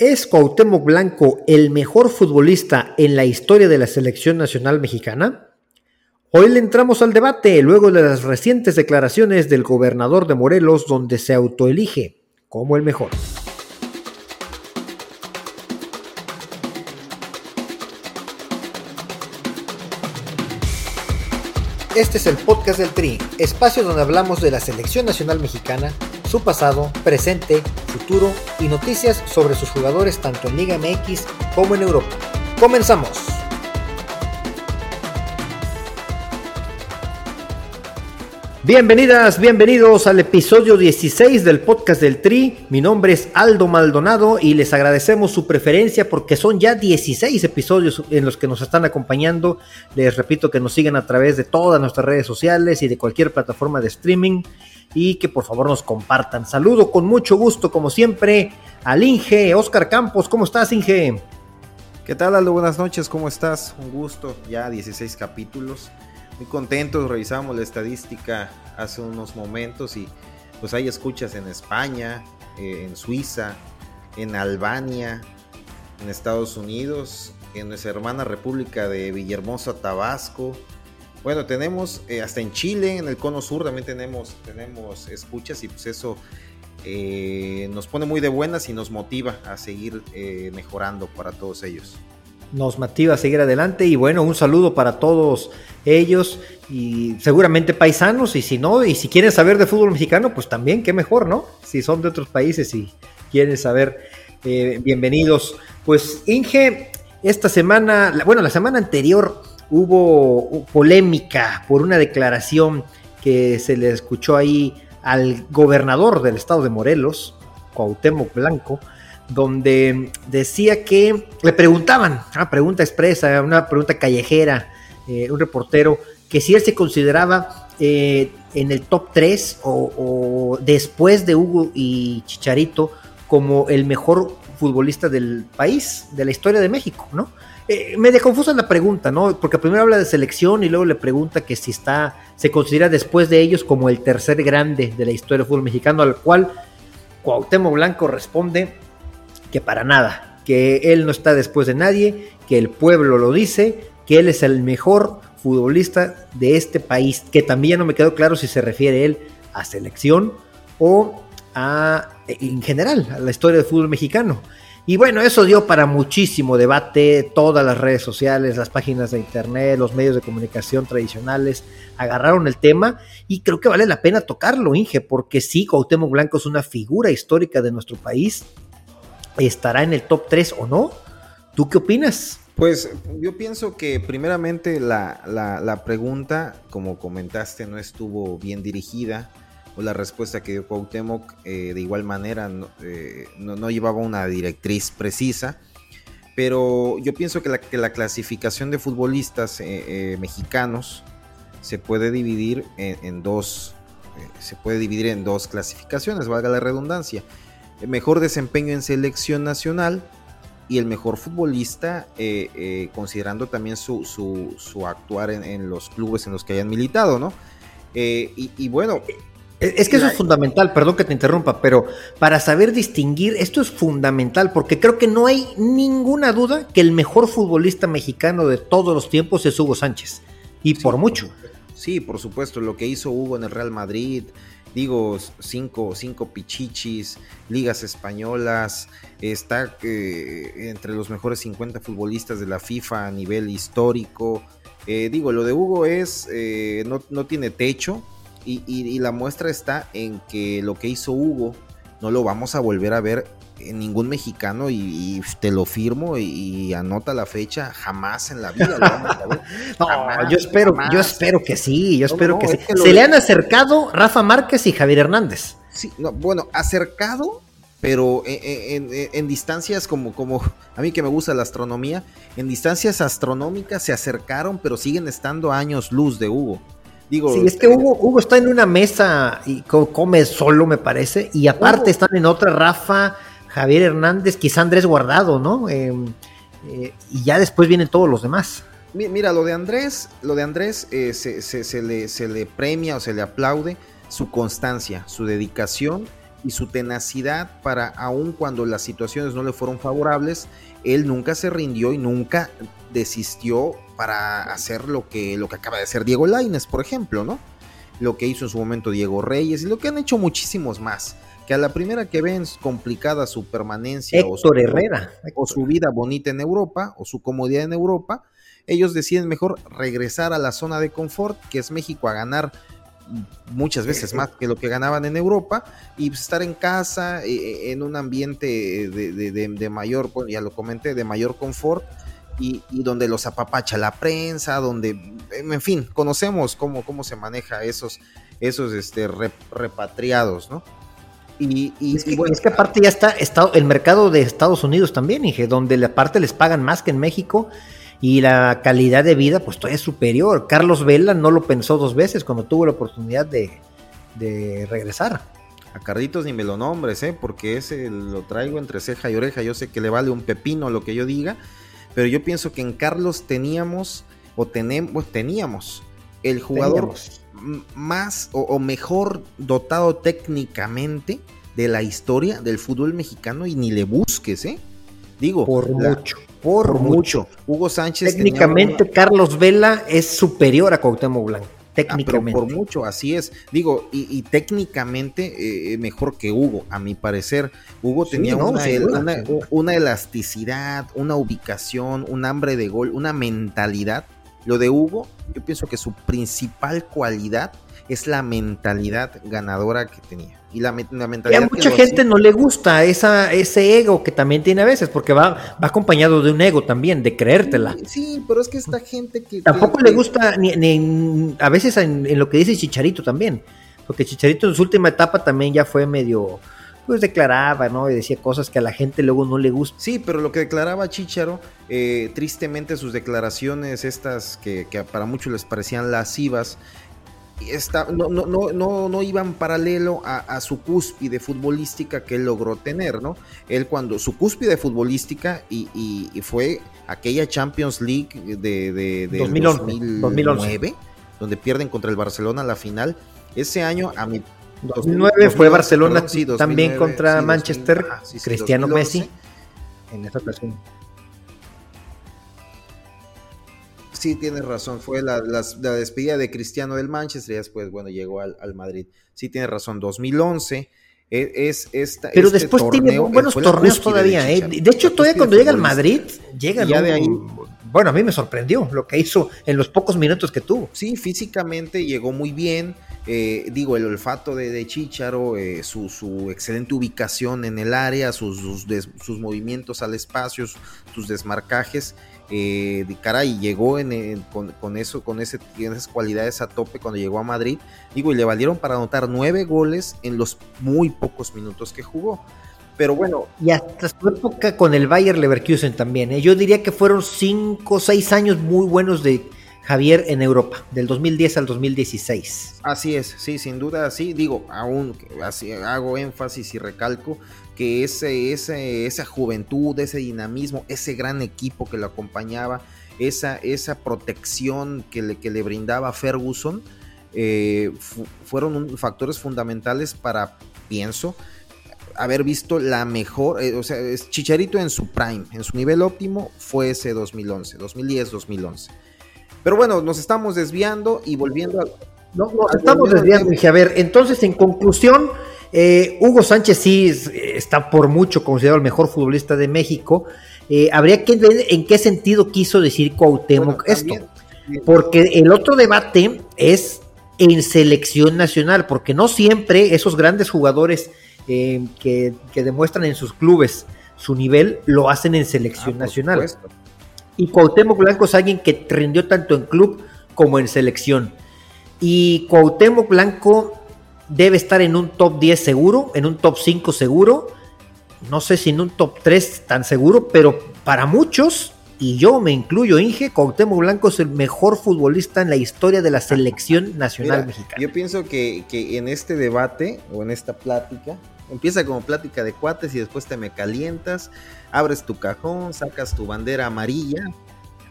¿Es Cuauhtémoc Blanco el mejor futbolista en la historia de la selección nacional mexicana? Hoy le entramos al debate luego de las recientes declaraciones del gobernador de Morelos donde se autoelige como el mejor. Este es el podcast del Tri, espacio donde hablamos de la selección nacional mexicana, su pasado, presente, y noticias sobre sus jugadores tanto en Liga MX como en Europa. Comenzamos. Bienvenidas, bienvenidos al episodio 16 del podcast del Tri. Mi nombre es Aldo Maldonado y les agradecemos su preferencia porque son ya 16 episodios en los que nos están acompañando. Les repito que nos sigan a través de todas nuestras redes sociales y de cualquier plataforma de streaming y que por favor nos compartan. Saludo con mucho gusto, como siempre, al Inge, Oscar Campos. ¿Cómo estás, Inge? ¿Qué tal, Aldo? Buenas noches, ¿cómo estás? Un gusto, ya 16 capítulos muy contentos, revisamos la estadística hace unos momentos y pues hay escuchas en España, eh, en Suiza, en Albania, en Estados Unidos, en nuestra hermana República de Villahermosa, Tabasco. Bueno, tenemos eh, hasta en Chile, en el Cono Sur también tenemos, tenemos escuchas y pues eso eh, nos pone muy de buenas y nos motiva a seguir mejorando para todos ellos nos motiva a seguir adelante y bueno, un saludo para todos ellos y seguramente paisanos y si no, y si quieren saber de fútbol mexicano, pues también, qué mejor, ¿no? Si son de otros países y quieren saber, eh, bienvenidos. Pues Inge, esta semana, bueno, la semana anterior hubo polémica por una declaración que se le escuchó ahí al gobernador del estado de Morelos, Cuauhtémoc Blanco, donde decía que le preguntaban, una pregunta expresa, una pregunta callejera, eh, un reportero, que si él se consideraba eh, en el top 3 o, después de Hugo y Chicharito como el mejor futbolista del país, de la historia de México, ¿no? Eh, me confusa la pregunta, ¿no? Porque primero habla de selección y luego le pregunta que si está, se considera después de ellos como el tercer grande de la historia del fútbol mexicano, al cual Cuauhtémoc Blanco responde que para nada, que él no está después de nadie, que el pueblo lo dice, que él es el mejor futbolista de este país, que también no me quedó claro si se refiere él a selección o a, en general, a la historia del fútbol mexicano. Y bueno, eso dio para muchísimo debate, todas las redes sociales, las páginas de internet, los medios de comunicación tradicionales agarraron el tema y creo que vale la pena tocarlo, Inge, porque sí, Cuauhtémoc Blanco es una figura histórica de nuestro país, estará en el top 3 o no. ¿Tú qué opinas? Pues yo pienso que primeramente la, pregunta, como comentaste, no estuvo bien dirigida, o la respuesta que dio Cuauhtémoc eh, de igual manera eh, no, llevaba una directriz precisa, pero yo pienso que la, que la clasificación de futbolistas eh, mexicanos se puede dividir en dos, se puede dividir en dos clasificaciones, valga la redundancia mejor desempeño en selección nacional y el mejor futbolista, eh, eh, considerando también su, su, actuar en, los clubes en los que hayan militado, ¿no? Eh, y, bueno. Es que eso es fundamental, perdón que te interrumpa, pero para saber distinguir, esto es fundamental, porque creo que no hay ninguna duda que el mejor futbolista mexicano de todos los tiempos es Hugo Sánchez, y por mucho. Sí, por supuesto, lo que hizo Hugo en el Real Madrid, digo, cinco, cinco pichichis, ligas españolas, está eh, entre los mejores 50 futbolistas de la FIFA a nivel histórico. Eh, digo, lo de Hugo es, eh, no, tiene techo y, la muestra está en que lo que hizo Hugo no lo vamos a volver a ver ningún mexicano y, te lo firmo y, anota la fecha jamás en la vida no, yo espero yo espero que sí yo espero que sí. se le han acercado Rafa Márquez y Javier Hernández. Sí bueno acercado pero en, distancias como, como a mí que me gusta la astronomía, en distancias astronómicas se acercaron, pero siguen estando años luz de Hugo. Digo, sí, es que Hugo, Hugo está en una mesa y come solo, me parece, y aparte están en otra Rafa, Javier Hernández, quizá Andrés Guardado, ¿no? Em, eh, y ya después vienen todos los demás. Mira, lo de Andrés, lo de Andrés eh, se, le, se, le, premia o se le aplaude su constancia, su dedicación y su tenacidad para, aun cuando las situaciones no le fueron favorables, él nunca se rindió y nunca desistió para hacer lo que, lo que acaba de hacer Diego Laines, por ejemplo, ¿no? Lo que hizo en su momento Diego Reyes y lo que han hecho muchísimos más. Que a la primera que ven complicada su permanencia o su, Herrera. o su vida bonita en Europa o su comodidad en Europa, ellos deciden mejor regresar a la zona de confort, que es México, a ganar muchas veces más que lo que ganaban en Europa y estar en casa eh, en un ambiente de, mayor, ya lo comenté, de mayor confort y, donde los apapacha la prensa, donde, en fin, conocemos cómo, cómo se maneja esos, esos este, repatriados, ¿no? Y, es, que, aparte ya está, está, el mercado de Estados Unidos también, Inge, donde la parte les pagan más que en México y la calidad de vida pues todavía es superior. Carlos Vela no lo pensó dos veces cuando tuvo la oportunidad de, regresar. A Carlitos ni me lo nombres, ¿eh? porque ese lo traigo entre ceja y oreja. Yo sé que le vale un pepino lo que yo diga, pero yo pienso que en Carlos teníamos, o tenemos, teníamos el jugador más o, mejor dotado técnicamente de la historia del fútbol mexicano y ni le busques, ¿eh? Digo, por mucho por, mucho. Hugo Sánchez. Técnicamente, Carlos Vela es superior a Cuauhtémoc Blanco. Ah, técnicamente. por mucho, así es. Digo, y, técnicamente eh, mejor que Hugo, a mi parecer. Hugo tenía una, elasticidad, una ubicación, un hambre de gol, una mentalidad. Lo de Hugo, yo pienso que su principal cualidad es la mentalidad ganadora que tenía. Y la, mentalidad. a mucha gente no le gusta esa, ese ego que también tiene a veces, porque va, va acompañado de un ego también, de creértela. Sí, pero es que esta gente que. Tampoco le gusta, ni, a veces en, lo que dice Chicharito también, porque Chicharito en su última etapa también ya fue medio. Pues declaraba, ¿no? Y decía cosas que a la gente luego no le gusta. Sí, pero lo que declaraba Chicharo, eh, tristemente sus declaraciones, estas que, que para muchos les parecían lascivas, no, no, no, no, iban paralelo a, su cúspide futbolística que él logró tener, ¿no? Él cuando su cúspide futbolística y, fue aquella Champions League de, de, 2009, donde pierden contra el Barcelona la final, ese año a mi... 2009 fue Barcelona también contra Manchester, Cristiano Messi en esa ocasión. Sí, tienes razón. Fue la, despedida de Cristiano del Manchester y después, bueno, llegó al, Madrid. Sí, tienes razón. 2011 e, es, esta. Pero este después tiene buenos torneos todavía. De, ¿eh? de hecho, todavía cuando llega al Madrid, llega ya de ahí. Bueno, a mí me sorprendió lo que hizo en los pocos minutos que tuvo. Sí, físicamente llegó muy bien. Eh, digo, el olfato de, de Chicharo, eh, su, excelente ubicación en el área, sus, sus, movimientos al espacio, sus desmarcajes eh, de caray, llegó con, eso, con ese, esas cualidades a tope cuando llegó a Madrid, digo, y le valieron para anotar nueve goles en los muy pocos minutos que jugó. Pero bueno. Y hasta su época con el Bayer Leverkusen también. ¿eh? Yo diría que fueron cinco o seis años muy buenos de Javier en Europa, del 2010 al 2016. Así es, sí, sin duda, sí. Digo, aún así, hago énfasis y recalco que ese, ese, esa juventud, ese dinamismo, ese gran equipo que lo acompañaba, esa, esa protección que le, que le brindaba Ferguson, eh, fueron factores fundamentales para, pienso, haber visto la mejor, eh, o sea, Chicharito en su prime, en su nivel óptimo, fue ese 2011, 2010-2011. Pero bueno, nos estamos desviando y volviendo a... No, estamos desviando, dije, a ver, entonces en conclusión, eh, Hugo Sánchez sí está por mucho considerado el mejor futbolista de México. Eh, habría que ver en qué sentido quiso decir Cuauhtémoc esto. Porque el otro debate es en selección nacional, porque no siempre esos grandes jugadores eh, que, demuestran en sus clubes su nivel lo hacen en selección ah, nacional. Y Cuauhtémoc Blanco es alguien que rindió tanto en club como en selección. Y Cuauhtémoc Blanco debe estar en un top 10 seguro, en un top 5 seguro, no sé si en un top 3 tan seguro, pero para muchos, y yo me incluyo, Inge, Cuauhtémoc Blanco es el mejor futbolista en la historia de la selección nacional mexicana. Yo pienso que, que en este debate o en esta plática, empieza como plática de cuates y después te me calientas, abres tu cajón, sacas tu bandera amarilla,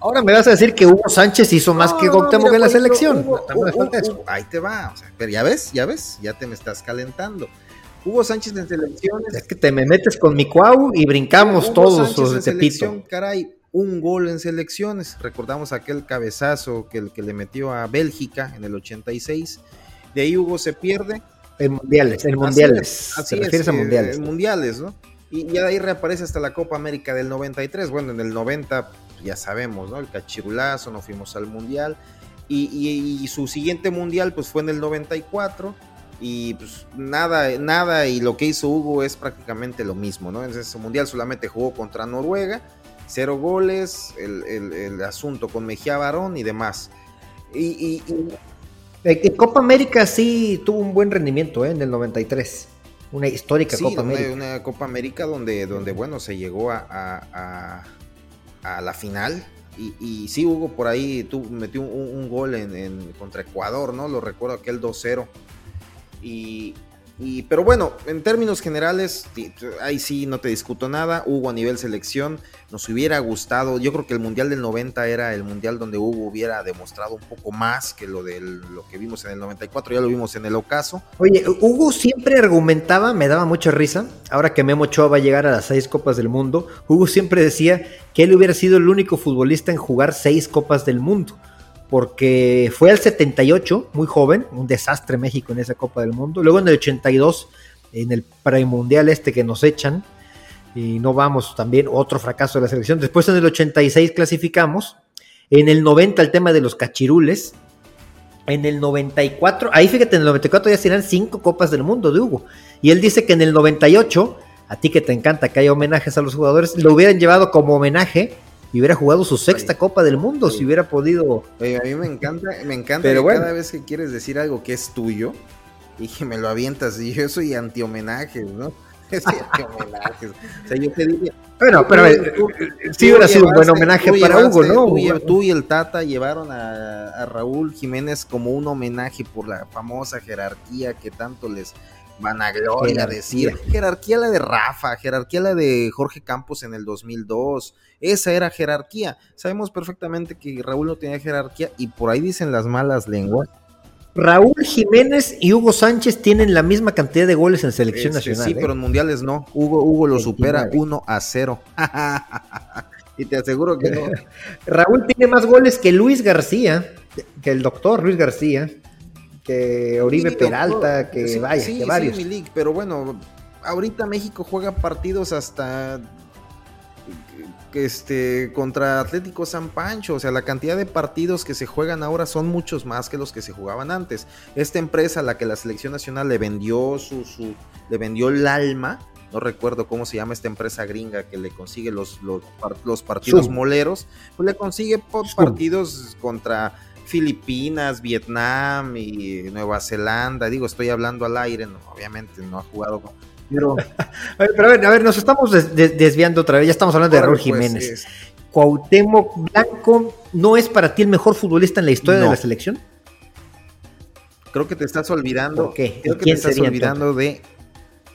Ahora me vas a decir que Hugo Sánchez hizo más que Cuauhtémoc en la selección. ahí te va, pero ya ves, ya ves, ya te me estás calentando. Hugo Sánchez en selecciones. Es que te me metes con mi cuau y brincamos todos los de Tepito. Caray, un gol en selecciones. Recordamos aquel cabezazo que, que le metió a Bélgica en el 86. De ahí Hugo se pierde. En mundiales, en mundiales. Así, es, a eh, mundiales. En mundiales, ¿no? Y ya de ahí reaparece hasta la Copa América del 93. Bueno, en el 90 ya sabemos, ¿no? El cachirulazo, no fuimos al mundial. Y, su siguiente mundial pues fue en el 94 y pues nada, nada y lo que hizo Hugo es prácticamente lo mismo, ¿no? En ese mundial solamente jugó contra Noruega, cero goles, el, asunto con Mejía Barón y demás. Y, en Copa América sí tuvo un buen rendimiento ¿eh? en el 93. Una histórica Copa América. Una Copa América donde, donde bueno, se llegó a, a la final y, y, sí, Hugo por ahí tú, metió un, gol en, contra Ecuador, ¿no? Lo recuerdo aquel 2-0. Y, y, pero bueno, en términos generales, ahí sí no te discuto nada. Hugo a nivel selección nos hubiera gustado. Yo creo que el Mundial del 90 era el Mundial donde Hugo hubiera demostrado un poco más que lo de lo que vimos en el 94. Ya lo vimos en el ocaso. Oye, Hugo siempre argumentaba, me daba mucha risa. Ahora que Memo Ochoa va a llegar a las seis Copas del Mundo, Hugo siempre decía que él hubiera sido el único futbolista en jugar seis Copas del Mundo porque fue al 78, muy joven, un desastre México en esa Copa del Mundo. Luego en el 82, en el premundial este que nos echan, y no vamos también, otro fracaso de la selección. Después en el 86 clasificamos. En el 90 el tema de los cachirules. En el 94, ahí fíjate, en el 94 ya serán cinco copas del mundo de Hugo. Y él dice que en el 98, a ti que te encanta que haya homenajes a los jugadores, lo hubieran llevado como homenaje y hubiera jugado su sexta Copa del Mundo si hubiera podido. a mí me encanta, me encanta Pero cada vez que quieres decir algo que es tuyo y que me lo avientas, y yo soy anti-homenajes, ¿no? anti-homenajes. o sea, yo te diría. Bueno, pero sí hubiera sido un buen homenaje para Hugo, ¿no? Tú, y el Tata llevaron a, a Raúl Jiménez como un homenaje por la famosa jerarquía que tanto les vanagloria decir. Jerarquía la de Rafa, jerarquía la de Jorge Campos en el 2002. Esa era jerarquía. Sabemos perfectamente que Raúl no tenía jerarquía y por ahí dicen las malas lenguas. Raúl Jiménez y Hugo Sánchez tienen la misma cantidad de goles en selección este, nacional. Sí, pero en mundiales no. Hugo, Hugo lo supera 1 a 0. y te aseguro que no. Raúl tiene más goles que Luis García, que el doctor Luis García que Oribe Peralta, que vaya, que varios. pero bueno, ahorita México juega partidos hasta este contra Atlético San Pancho, o sea, la cantidad de partidos que se juegan ahora son muchos más que los que se jugaban antes. Esta empresa a la que la selección nacional le vendió su, su le vendió el alma, no recuerdo cómo se llama esta empresa gringa que le consigue los, los, partidos moleros, pues le consigue partidos contra Filipinas, Vietnam y Nueva Zelanda. Digo, estoy hablando al aire, obviamente no ha jugado Pero... a, ver, a ver, nos estamos desviando otra vez, ya estamos hablando de Raúl pues, Jiménez. Cuauhtémoc Blanco no es para ti el mejor futbolista en la historia de la selección. Creo que te estás olvidando. Creo que te estás olvidando de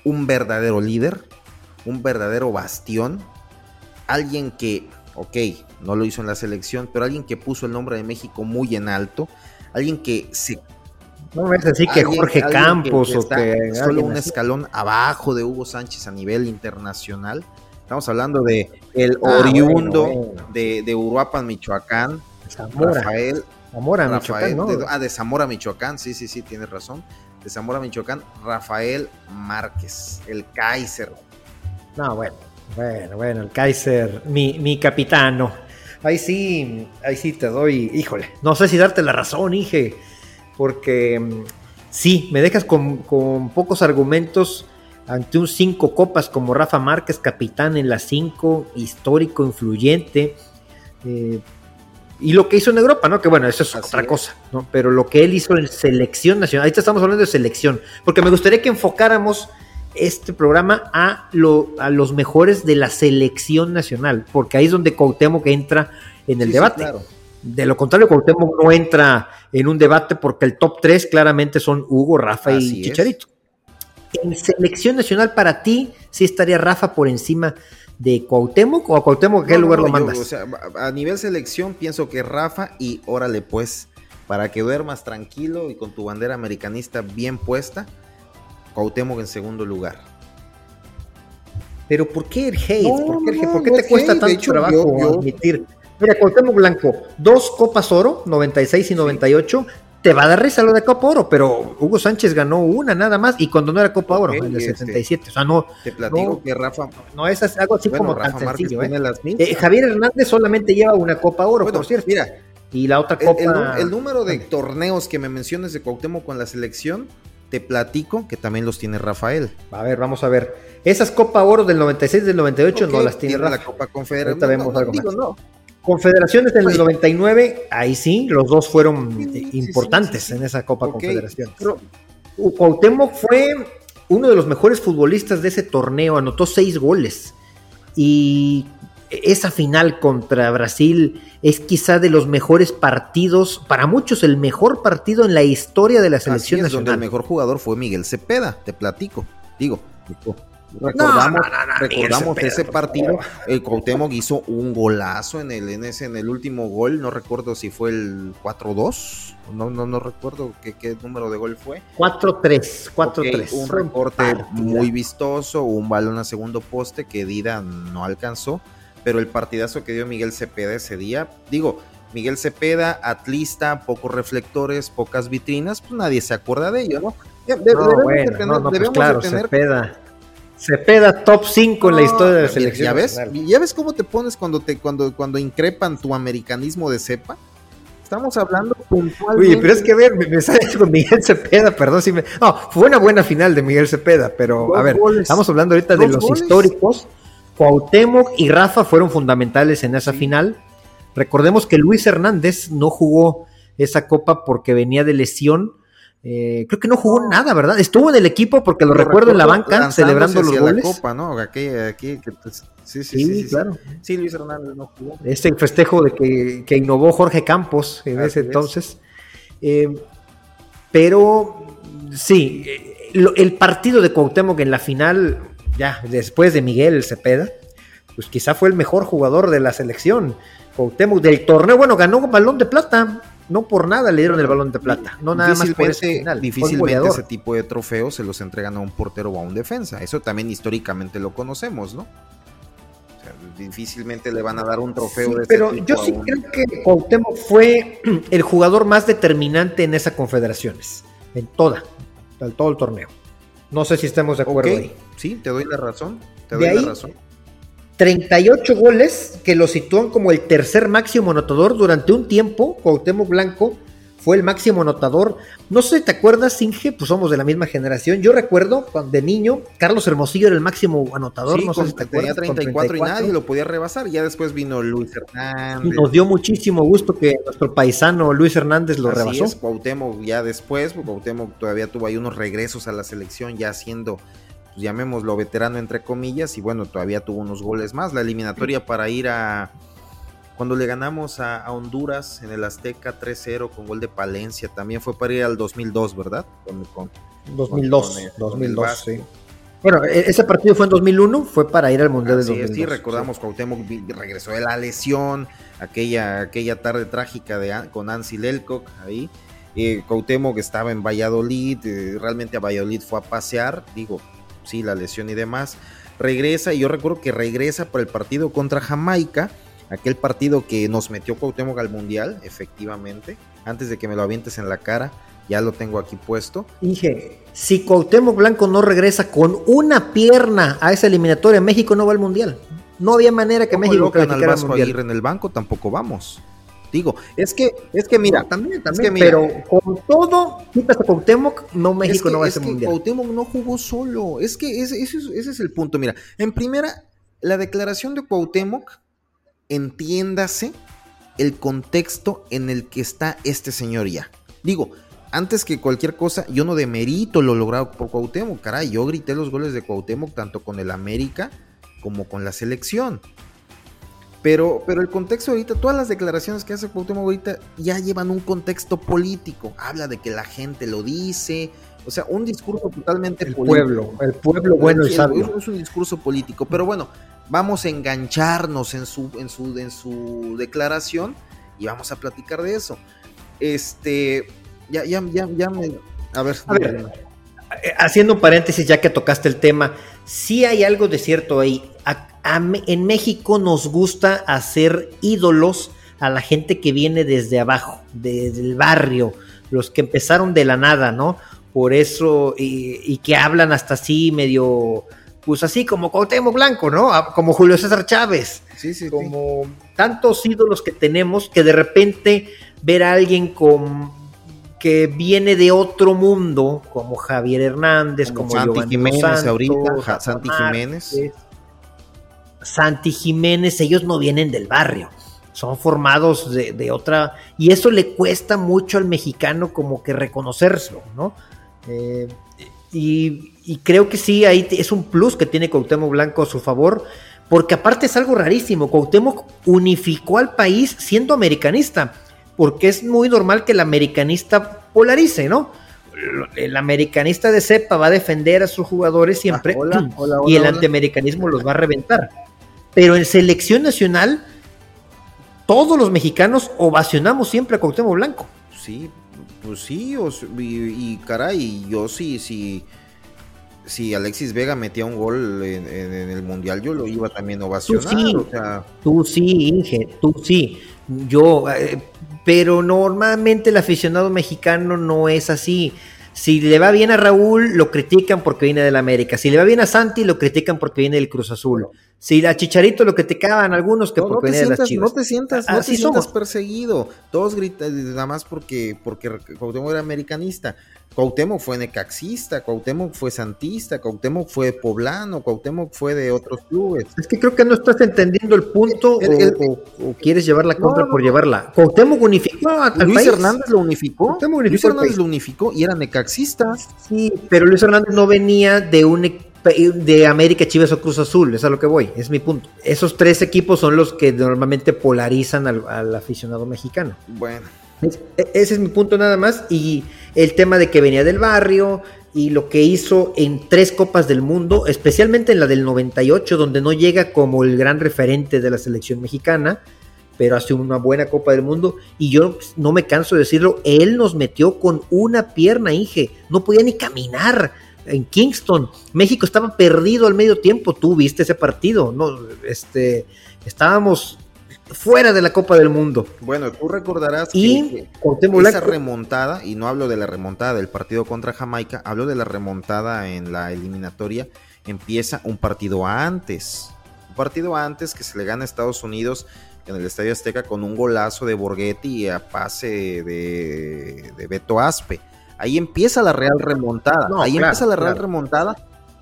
un verdadero líder, un verdadero bastión, alguien que ok, no lo hizo en la selección, pero alguien que puso el nombre de México muy en alto, alguien que se... No es decir que Jorge Campos o que... Solo un escalón abajo de Hugo Sánchez a nivel internacional. Estamos hablando de el ah, oriundo De, de, Uruapan, Michoacán, Rafael... Zamora, Michoacán, ¿no? de, ah, de Zamora, Michoacán, sí, sí, sí, tienes razón. De Zamora, Michoacán, Rafael Márquez, el Kaiser. No, bueno, bueno, bueno, el Kaiser, mi, mi capitano. Ahí sí, ahí sí te doy, híjole, no sé si darte la razón, Ige, porque mm, sí, me dejas con, pocos argumentos ante un cinco copas como Rafa Márquez, capitán en las cinco, histórico, influyente. Eh, y lo que hizo en Europa, ¿no? Que bueno, eso es otra cosa, ¿no? Pero lo que él hizo en selección nacional, ahí estamos hablando de selección, porque me gustaría que enfocáramos este programa a, lo, a los mejores de la selección nacional, porque ahí es donde Cuauhtémoc entra en el debate. De lo contrario, Cuauhtémoc no entra en un debate porque el top 3 claramente son Hugo, Rafa y Chicharito. En selección nacional para ti, ¿sí estaría Rafa por encima de Cuauhtémoc o a Cuauhtémoc a qué lugar lo mandas? a nivel selección pienso que Rafa y órale pues, para que duermas tranquilo y con tu bandera americanista bien puesta, Cuauhtémoc en segundo lugar. Pero ¿por qué el hate? ¿Por qué, ¿Por qué te cuesta tanto trabajo admitir? Mira, Cuauhtémoc Blanco, dos Copas Oro, 96 y 98, te va a dar risa lo de Copa Oro, pero Hugo Sánchez ganó una nada más y cuando no era Copa Oro, en el 77. Este, o sea, no. Te platico que Rafa. No, es algo así como tan sencillo. ¿eh? ¿eh? Javier Hernández solamente lleva una Copa Oro, por cierto. Mira. Y la otra Copa. El, número de torneos que me menciones de Cuauhtémoc con la selección, te platico que también los tiene Rafael. A ver, vamos a ver. Esas Copa Oro del 96 del 98 no las tiene, Rafa. la Copa Confederación. vemos algo más. Confederaciones en el 99, ahí sí, los dos fueron importantes en esa Copa Confederación. Cuauhtémoc fue uno de los mejores futbolistas de ese torneo, anotó seis goles. Y esa final contra Brasil es quizá de los mejores partidos, para muchos el mejor partido en la historia de la selección nacional. Donde el mejor jugador fue Miguel Cepeda, te platico. Digo, Recordamos, recordamos ese partido, el Cuauhtémoc hizo un golazo en el, en ese, en el último gol, no recuerdo si fue el 4-2, no, no, no recuerdo qué, qué, número de gol fue. 4-3, 4-3. un recorte muy vistoso, un balón a segundo poste que Dida no alcanzó, pero el partidazo que dio Miguel Cepeda ese día, digo, Miguel Cepeda, atlista, pocos reflectores, pocas vitrinas, pues nadie se acuerda de ello, ¿no? no, bueno, no, no, pues claro, Cepeda Cepeda top 5 en la historia de la selección. ¿Ya ves? ¿Ya ves cómo te pones cuando te cuando cuando increpan tu americanismo de cepa? Estamos hablando puntualmente. Oye, pero es que a ver, me, sale con Miguel Cepeda, perdón si me. No, fue una buena final de Miguel Cepeda, pero a ver, estamos hablando ahorita de los históricos. Cuauhtémoc y Rafa fueron fundamentales en esa final. Recordemos que Luis Hernández no jugó esa copa porque venía de lesión eh, creo que no jugó nada, ¿verdad? Estuvo en el equipo porque lo, recuerdo, en la banca celebrando los goles. La copa, ¿no? Aquí, aquí, pues, sí, sí, sí, sí, claro. Sí, Luis Hernández no jugó. Este festejo de que, que innovó Jorge Campos en ese entonces. Eh, pero sí, eh, el partido de Cuauhtémoc en la final, ya después de Miguel Cepeda, pues quizá fue el mejor jugador de la selección. Cuauhtémoc del torneo, bueno, ganó balón de plata no por nada le dieron el balón de plata, no nada más por ese final. Difícilmente ese tipo de trofeos se los entregan a un portero o a un defensa. Eso también históricamente lo conocemos, ¿no? O sea, difícilmente le van a dar un trofeo de Pero yo sí creo que Cuauhtémoc fue el jugador más determinante en esas confederaciones, en toda, en todo el torneo. No sé si estamos de acuerdo ahí. Sí, te doy la razón. Te doy la razón 38 goles que lo sitúan como el tercer máximo anotador durante un tiempo. Cuauhtémoc Blanco fue el máximo anotador. No sé si te acuerdas, Inge, pues somos de la misma generación. Yo recuerdo cuando de niño, Carlos Hermosillo era el máximo anotador. no sé si te acuerdas. Tenía 34, y nadie lo podía rebasar. Ya después vino Luis Hernández. Y nos dio muchísimo gusto que nuestro paisano Luis Hernández lo rebasó. Es, Cuauhtémoc ya después, Cuauhtémoc todavía tuvo ahí unos regresos a la selección ya siendo pues, llamémoslo veterano entre comillas, y bueno, todavía tuvo unos goles más. La eliminatoria para ir a... Cuando le ganamos a, Honduras en el Azteca 3-0 con gol de Palencia, también fue para ir al 2002, ¿verdad? Con, 2002, 2002, sí. Bueno, e, ese partido fue en 2001, fue para ir al Mundial de 2002. Sí, recordamos sí. Cuauhtémoc regresó de la lesión, aquella, aquella tarde trágica de, con Ansi Lelcock ahí. Eh, Cuauhtémoc estaba en Valladolid, eh, realmente a Valladolid fue a pasear, digo, sí, la lesión y demás. Regresa, y yo recuerdo que regresa por el partido contra Jamaica, aquel partido que nos metió Cuauhtémoc al Mundial, efectivamente, antes de que me lo avientes en la cara, ya lo tengo aquí puesto. Dije, si Cuauhtémoc Blanco no regresa con una pierna a esa eliminatoria, México no va al Mundial. No había manera que México calificara al Mundial. en el banco tampoco vamos. Digo, es que, es que mira, también, también, pero con todo, quitas a Cuauhtémoc, no México no va a ser mundial. Cuauhtémoc no jugó solo, es que ese, ese, es el punto, mira, en primera, la declaración de Cuauhtémoc, entiéndase el contexto en el que está este señor ya. Digo, antes que cualquier cosa, yo no demerito lo logrado por Cuauhtémoc, caray, yo grité los goles de Cuauhtémoc tanto con el América como con la selección. Pero, pero el contexto ahorita, todas las declaraciones que hace Cuauhtémoc ahorita ya llevan un contexto político. Habla de que la gente lo dice, o sea, un discurso totalmente el pueblo, el pueblo bueno y sabio. Es un discurso político, pero bueno, vamos a engancharnos en su, en su, en su declaración y vamos a platicar de eso. Este, ya, ya, ya, ya me, a ver, a ver eh, haciendo paréntesis ya que tocaste el tema, sí hay algo de cierto ahí. en México nos gusta hacer ídolos a la gente que viene desde abajo, desde el barrio, los que empezaron de la nada, ¿no? Por eso, y, que hablan hasta así medio, pues así como Cuauhtémoc Blanco, ¿no? Ah, como Julio César Chávez. Sí, sí, como tantos ídolos que tenemos que de repente ver a alguien con que viene de otro mundo, como Javier Hernández, como, Santi Jiménez ahorita, Santi Jiménez. Santi Jiménez, ellos no vienen del barrio, son formados de, otra, y eso le cuesta mucho al mexicano como que reconocerlo, ¿no? Eh, y, creo que sí, ahí es un plus que tiene Cuauhtémoc Blanco a su favor, porque aparte es algo rarísimo, Cuauhtémoc unificó al país siendo americanista porque es muy normal que el americanista polarice, ¿no? El americanista de cepa va a defender a sus jugadores siempre ah, y el antiamericanismo los va a reventar. Pero en selección nacional, todos los mexicanos ovacionamos siempre a Cuauhtémoc Blanco. Sí, pues sí, y, caray, yo sí, sí si Alexis Vega metía un gol en, el Mundial, yo lo iba también a ovacionar. Tú sí, o sea... tú sí Inge, tú sí. Yo, eh, pero normalmente el aficionado mexicano no es así. Si le va bien a Raúl, lo critican porque viene del América. Si le va bien a Santi, lo critican porque viene del Cruz Azul. Si a Chicharito lo criticaban algunos que porque viene de las Chivas. No te sientas, no te sientas perseguido. Todos gritan nada más porque, porque era americanista. Cuauhtémoc fue necaxista, Cuauhtémoc fue santista, Cuauhtémoc fue poblano, Cuauhtémoc fue de otros clubes. Es que creo que no estás entendiendo el punto o, quieres llevar la compra por llevarla. Cuauhtémoc unificó a, Luis Hernández lo unificó. Luis Hernández lo unificó y era necaxista. Sí, pero Luis Hernández no venía de un de América, Chivas o Cruz Azul, es a lo que voy, es mi punto. Esos tres equipos son los que normalmente polarizan al aficionado mexicano. Bueno. E, ese es mi punto nada más. Y el tema de que venía del barrio y lo que hizo en tres Copas del Mundo, especialmente en la del 98, donde no llega como el gran referente de la selección mexicana, pero hace una buena Copa del Mundo. Y yo no me canso de decirlo, él nos metió con una pierna, Inge, no podía ni caminar. En Kingston, México estaba perdido al medio tiempo. Tú viste ese partido, ¿no? Este, estábamos fuera de la Copa del Mundo. Bueno, tú recordarás que, esa remontada, y no hablo de la remontada del partido contra Jamaica, hablo de la remontada en la eliminatoria, empieza un partido antes. Un partido antes que se le gana a Estados Unidos en el Estadio Azteca con un golazo de Borghetti a pase de, Beto Aspe. Ahí empieza la real remontada. Ahí empieza la real remontada.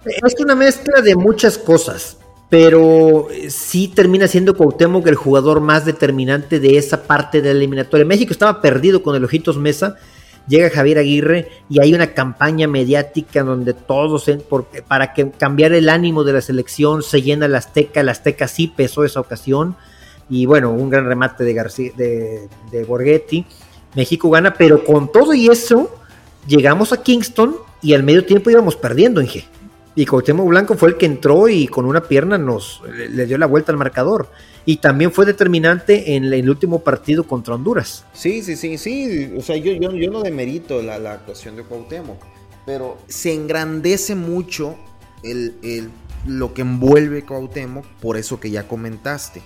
Es una mezcla de muchas cosas pero eh, sí termina siendo Cuauhtémoc el jugador más determinante de esa parte de la eliminatoria. México estaba perdido con el Ojitos Mesa, llega Javier Aguirre y hay una campaña mediática donde todos, para que cambiar el ánimo de la selección, se llena la Azteca, la Azteca sí pesó esa ocasión, y bueno, un gran remate de, García, de, de Borghetti. México gana, pero con todo y eso, llegamos a Kingston y al medio tiempo íbamos perdiendo, Inge. Y Cuauhtémoc Blanco fue el que entró y con una pierna nos le dio la vuelta al marcador. Y también fue determinante en el último partido contra Honduras. Sí, sí, sí, sí. O sea, yo, yo, yo no demerito la, la actuación de Cuauhtémoc. Pero se engrandece mucho el, el, lo que envuelve Cuauhtémoc por eso que ya comentaste.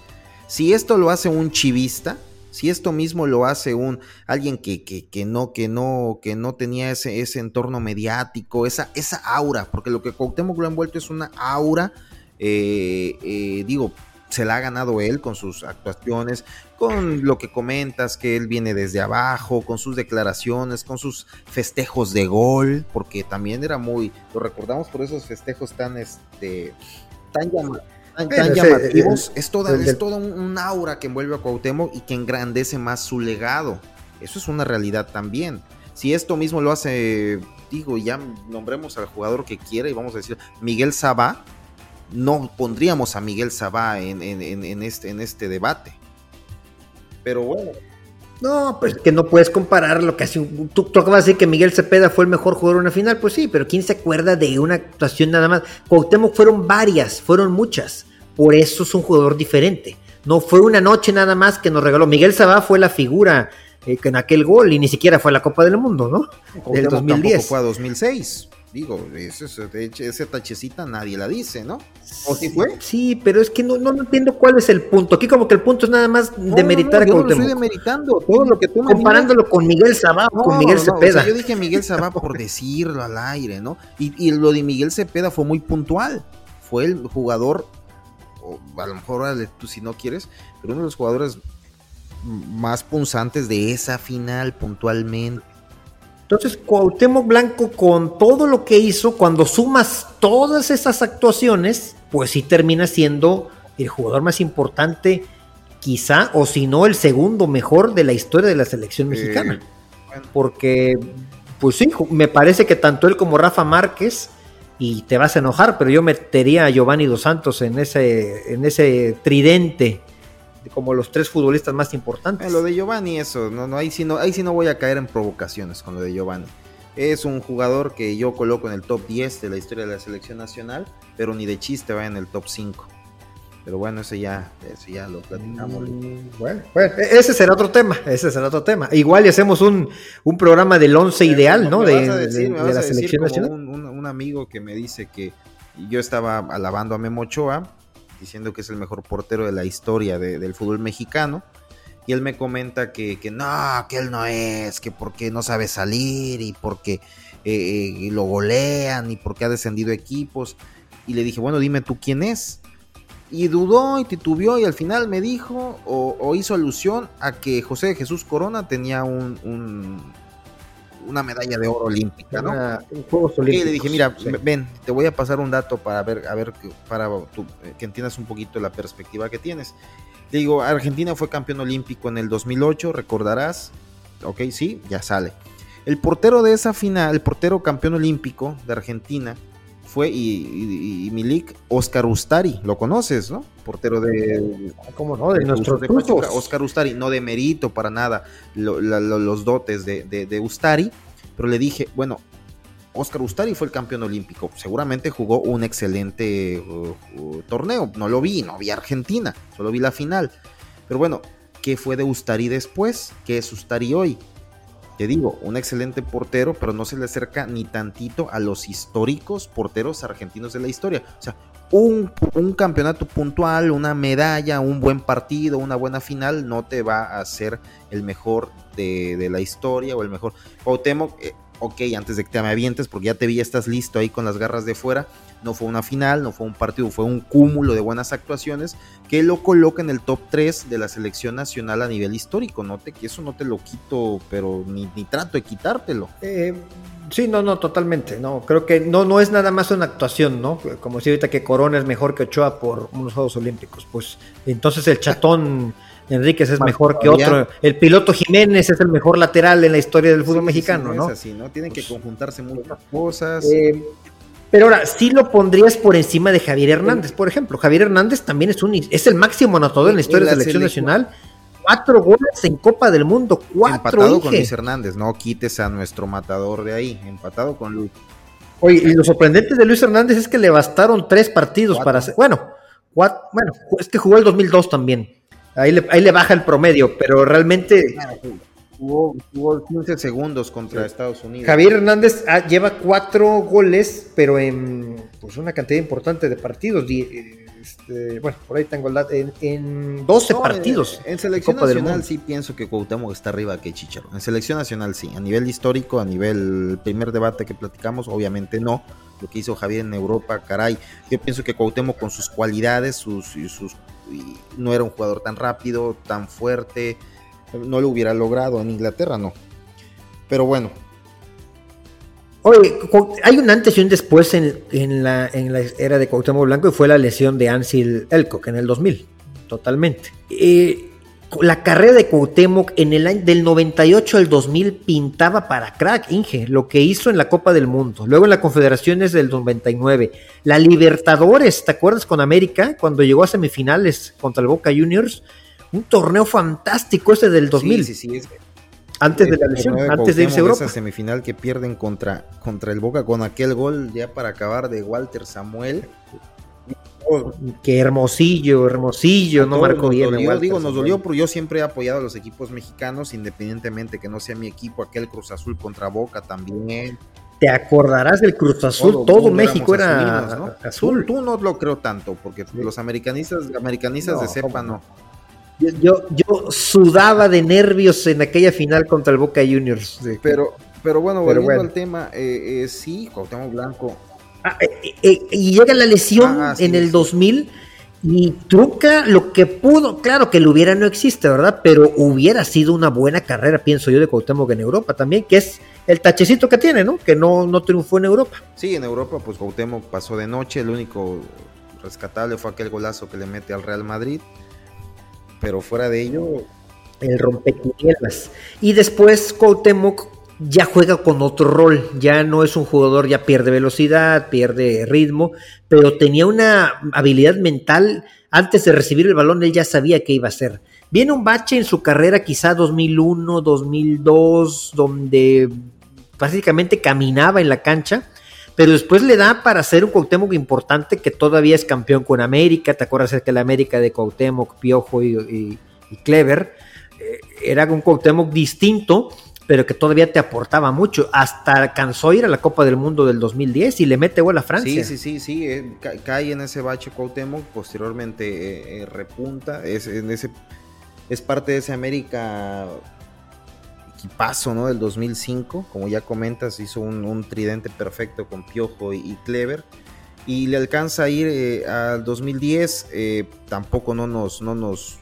Si esto lo hace un chivista, si esto mismo lo hace un alguien que, que, no, que no, que no tenía ese, ese entorno mediático, esa, esa aura, porque lo que Cuauhtémoc lo ha envuelto es una aura, eh, eh, digo, se la ha ganado él con sus actuaciones, con lo que comentas, que él viene desde abajo, con sus declaraciones, con sus festejos de gol, porque también era muy, lo recordamos por esos festejos tan, este, tan llamativos tan, llamativos, es toda, es todo un, aura que envuelve a Cuauhtémoc y que engrandece más su legado. Eso es una realidad también. Si esto mismo lo hace, digo, ya nombremos al jugador que quiera y vamos a decir Miguel Sabá, no pondríamos a Miguel Sabá en, en, este, en este debate. Pero bueno, no, pues que no puedes comparar lo que hace un. Tú, tú acabas de decir que Miguel Cepeda fue el mejor jugador en una final, pues sí, pero ¿quién se acuerda de una actuación nada más? Cuauhtémoc fueron varias, fueron muchas. Por eso es un jugador diferente. No fue una noche nada más que nos regaló. Miguel Sabá fue la figura eh, en aquel gol y ni siquiera fue a la Copa del Mundo, ¿no? Del 2010. fue a 2006. Digo, ese, ese tachecita nadie la dice, ¿no? ¿O sí fue? Sí, pero es que no, no entiendo cuál es el punto. Aquí como que el punto es nada más demeritar no, no, no, yo no estoy demeritando. Todo lo que tú Comparándolo con Miguel Sabá con Miguel Cepeda. yo dije Miguel Sabá por decirlo al aire, ¿no? Y, y, lo de Miguel Cepeda fue muy puntual. Fue el jugador, o a lo mejor tú si no quieres, pero uno de los jugadores más punzantes de esa final puntualmente. Entonces, Cuauhtémoc Blanco, con todo lo que hizo, cuando sumas todas esas actuaciones, pues sí termina siendo el jugador más importante, quizá, o si no, el segundo mejor de la historia de la selección mexicana. Porque, pues sí, me parece que tanto él como Rafa Márquez, y te vas a enojar, pero yo metería a Giovanni Dos Santos en ese, en ese tridente como los tres futbolistas más importantes. Eh, lo de Giovanni, eso, no, no, ahí, sí no, ahí sí no voy a caer en provocaciones con lo de Giovanni. Es un jugador que yo coloco en el top 10 de la historia de la selección nacional, pero ni de chiste va en el top 5. Pero bueno, ese ya, ese ya lo platicamos. Mm, bueno, e-, ese será otro tema, ese será otro tema. Igual y hacemos un, un programa del 11 ideal, ¿no? De, la selección nacional. Un, un, amigo que me dice que yo estaba alabando a Memo Ochoa diciendo que es el mejor portero de la historia del fútbol mexicano. Y él me comenta que, no, que él no es, que porque no sabe salir y porque eh, eh, lo golean y porque ha descendido equipos. Y le dije, bueno, dime tú quién es. Y dudó y titubeó y al final me dijo o, hizo alusión a que José Jesús Corona tenía un, una medalla de oro olímpica, ¿no? y le dije, mira, ven, te voy a pasar un dato para ver, a ver, para eh, que entiendas un poquito la perspectiva que tienes. Le digo, Argentina fue campeón olímpico en el 2008, recordarás. Ok, sí, ya sale. El portero de esa final, el portero campeón olímpico de Argentina, fue y, y, Milik Oscar Ustari, lo conoces, ¿no? Portero de. ¿Cómo no? De, nuestros Oscar Ustari, no de mérito para nada los dotes de, Ustari, pero le dije, bueno, Oscar Ustari fue el campeón olímpico, seguramente jugó un excelente uh, uh, torneo, no lo vi, no vi Argentina, solo vi la final, pero bueno, ¿qué fue de Ustari después? ¿Qué es Ustari hoy? Te digo, un excelente portero, pero no se le acerca ni tantito a los históricos porteros argentinos de la historia. O sea, un, campeonato puntual, una medalla, un buen partido, una buena final, no te va a hacer el mejor de, la historia o el mejor. Cuauhtémoc, eh, ok, antes de que te me avientes, porque ya te vi, estás listo ahí con las garras de fuera. No fue una final, no fue un partido, fue un cúmulo de buenas actuaciones que lo coloca en el top 3 de la selección nacional a nivel histórico. No te, que eso no te lo quito, pero ni, trato de quitártelo. Eh, sí, no, no, totalmente. No, creo que no, no es nada más una actuación, ¿no? Como si ahorita que Corona es mejor que Ochoa por unos Juegos Olímpicos. Pues entonces el chatón. Enríquez es mejor que otro. El piloto Jiménez es el mejor lateral en la historia del fútbol mexicano, ¿no? Es así, ¿no? Tienen que pues, conjuntarse muchas cosas. Eh, pero ahora, sí lo pondrías por encima de Javier Hernández, por ejemplo. Javier Hernández también es un es el máximo anotador en la historia de la selección nacional. Cuatro goles en Copa del Mundo, cuatro. Empatado con Luis Hernández, no quites a nuestro matador de ahí, empatado con Luis. Oye, y lo sorprendente de Luis Hernández es que le bastaron tres partidos para hacer. Bueno, cuatro, bueno, es que jugó el 2002 también. Ahí le, ahí le baja el promedio, pero realmente. Jugó, 15 segundos contra Estados Unidos. Javier Hernández ah, lleva cuatro goles, pero en pues, una cantidad importante de partidos. Este, bueno, por ahí tengo el dato. En, 12 partidos. En, selección nacional sí pienso que Cuauhtémoc está arriba que Chicharo. En selección nacional sí. A nivel histórico, a nivel primer debate que platicamos, obviamente no. Lo que hizo Javier en Europa, caray. Yo pienso que Cuauhtémoc con sus cualidades, sus, sus no era un jugador tan rápido, tan fuerte no lo hubiera logrado en Inglaterra, no. Pero bueno. Oye, hay un antes y un después en, la, era de Cuauhtémoc Blanco y fue la lesión de Ansil Elcock en el 2000, totalmente. Eh, la carrera de Cuauhtémoc en el año del 98 al 2000 pintaba para crack, Inge, lo que hizo en la Copa del Mundo, luego en la Confederaciones del 99, la Libertadores, ¿te acuerdas con América cuando llegó a semifinales contra el Boca Juniors? un torneo fantástico ese del 2000. Sí, sí, sí. Antes de la lesión, antes de irse a Europa. Esa semifinal que pierden contra, contra el Boca con aquel gol ya para acabar de Walter Samuel. Qué hermosillo, hermosillo, no marcó bien. Dolió, digo, nos dolió, pero yo siempre he apoyado a los equipos mexicanos, independientemente que no sea mi equipo, aquel Cruz Azul contra Boca también. te acordarás del Cruz Azul, todo, México era azul. Tú, no lo creo tanto, porque los americanistas, americanistas de cepa no. Yo, yo, sudaba de nervios en aquella final contra el Boca Juniors. Pero, pero bueno, volviendo al tema, eh, eh, sí, Cuauhtémoc Blanco. Ah, eh, y llega la lesión ah, en el 2000 y Truca lo que pudo, claro que lo hubiera no existe, ¿verdad? Pero hubiera sido una buena carrera, pienso yo, de Cuauhtémoc en Europa también, que es el tachecito que tiene, ¿no? Que no, no triunfó en Europa. Sí, en Europa, pues Cuauhtémoc pasó de noche, el único rescatable fue aquel golazo que le mete al Real Madrid, pero fuera de ello... El rompequinielas. Y después Cuauhtémoc ya juega con otro rol, ya no es un jugador, ya pierde velocidad, pierde ritmo, pero tenía una habilidad mental, antes de recibir el balón él ya sabía qué iba a hacer. Viene un bache en su carrera quizá 2001, 2002, donde básicamente caminaba en la cancha, pero después le da para ser un Cuauhtémoc importante que todavía es campeón con América, te acuerdas que la América de Cuauhtémoc, Piojo y, Clever, eh, era un Cuauhtémoc distinto, pero que todavía te aportaba mucho. Hasta alcanzó a ir a la Copa del Mundo del 2010 y le mete gol a Francia. Sí, sí, sí, sí, eh, cae en ese bache Cuauhtémoc, posteriormente eh, eh, repunta, es, en ese, es parte de ese América equipazo, ¿no? Del 2005, como ya comentas, hizo un, tridente perfecto con Piojo y, Clever. Y le alcanza a ir al 2010, tampoco no nos, no nos,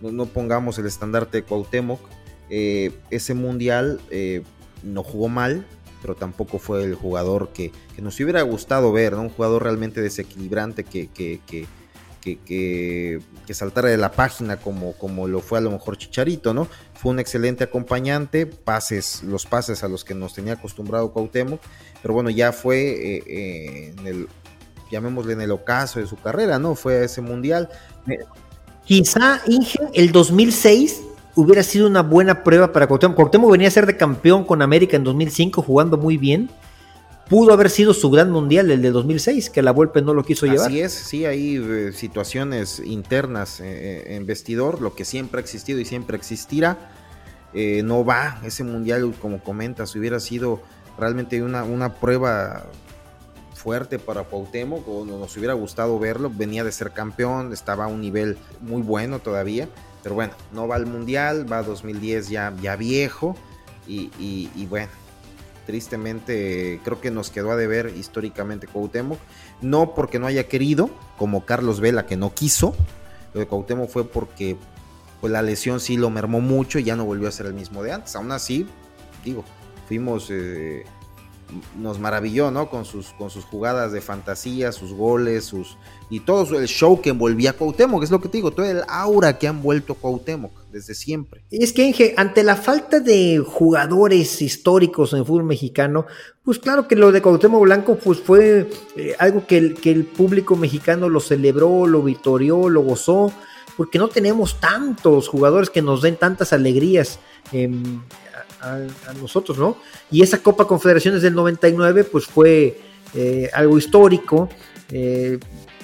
no pongamos el estandarte de Cuauhtémoc, eh, ese mundial eh, no jugó mal, pero tampoco fue el jugador que, nos hubiera gustado ver, ¿no? Un jugador realmente desequilibrante que, que, que, que, saltara de la página como, como lo fue a lo mejor Chicharito, ¿no? Fue un excelente acompañante, pases, los pases a los que nos tenía acostumbrado Cuauhtémoc, pero bueno, ya fue eh, en el, llamémosle en el ocaso de su carrera, ¿no? Fue ese mundial. Quizá Inge, el 2006 hubiera sido una buena prueba para Cuauhtémoc. Cuauhtémoc venía a ser de campeón con América en 2005 jugando muy bien. Pudo haber sido su gran mundial, el de 2006, que la Volpe no lo quiso llevar. Así es, sí, hay eh, situaciones internas eh, eh, en vestidor, lo que siempre ha existido y siempre existirá. no va ese mundial, como comentas, hubiera sido realmente una, una prueba fuerte para Cuauhtémoc, o nos hubiera gustado verlo, venía de ser campeón, estaba a un nivel muy bueno todavía, pero bueno, no va al Mundial, va a 2010 ya, ya viejo. Y, bueno, tristemente creo que nos quedó a deber históricamente Cuauhtémoc, no porque no haya querido, como Carlos Vela que no quiso, lo de Cuauhtémoc fue porque pues la lesión sí lo mermó mucho y ya no volvió a ser el mismo de antes, aún así, digo, fuimos... Eh, nos maravilló, ¿no? Con sus, con sus jugadas de fantasía, sus goles, sus y todo el show que envolvía a Cuauhtémoc, es lo que te digo, todo el aura que han vuelto Cuauhtémoc desde siempre. Es que, Inge, ante la falta de jugadores históricos en el fútbol mexicano, pues claro que lo de Cuauhtémoc Blanco pues fue eh, algo que el, que el público mexicano lo celebró, lo victorió, lo gozó, porque no tenemos tantos jugadores que nos den tantas alegrías. Em, a, nosotros, ¿no? Y esa Copa Confederaciones del 99, pues fue eh, algo histórico eh,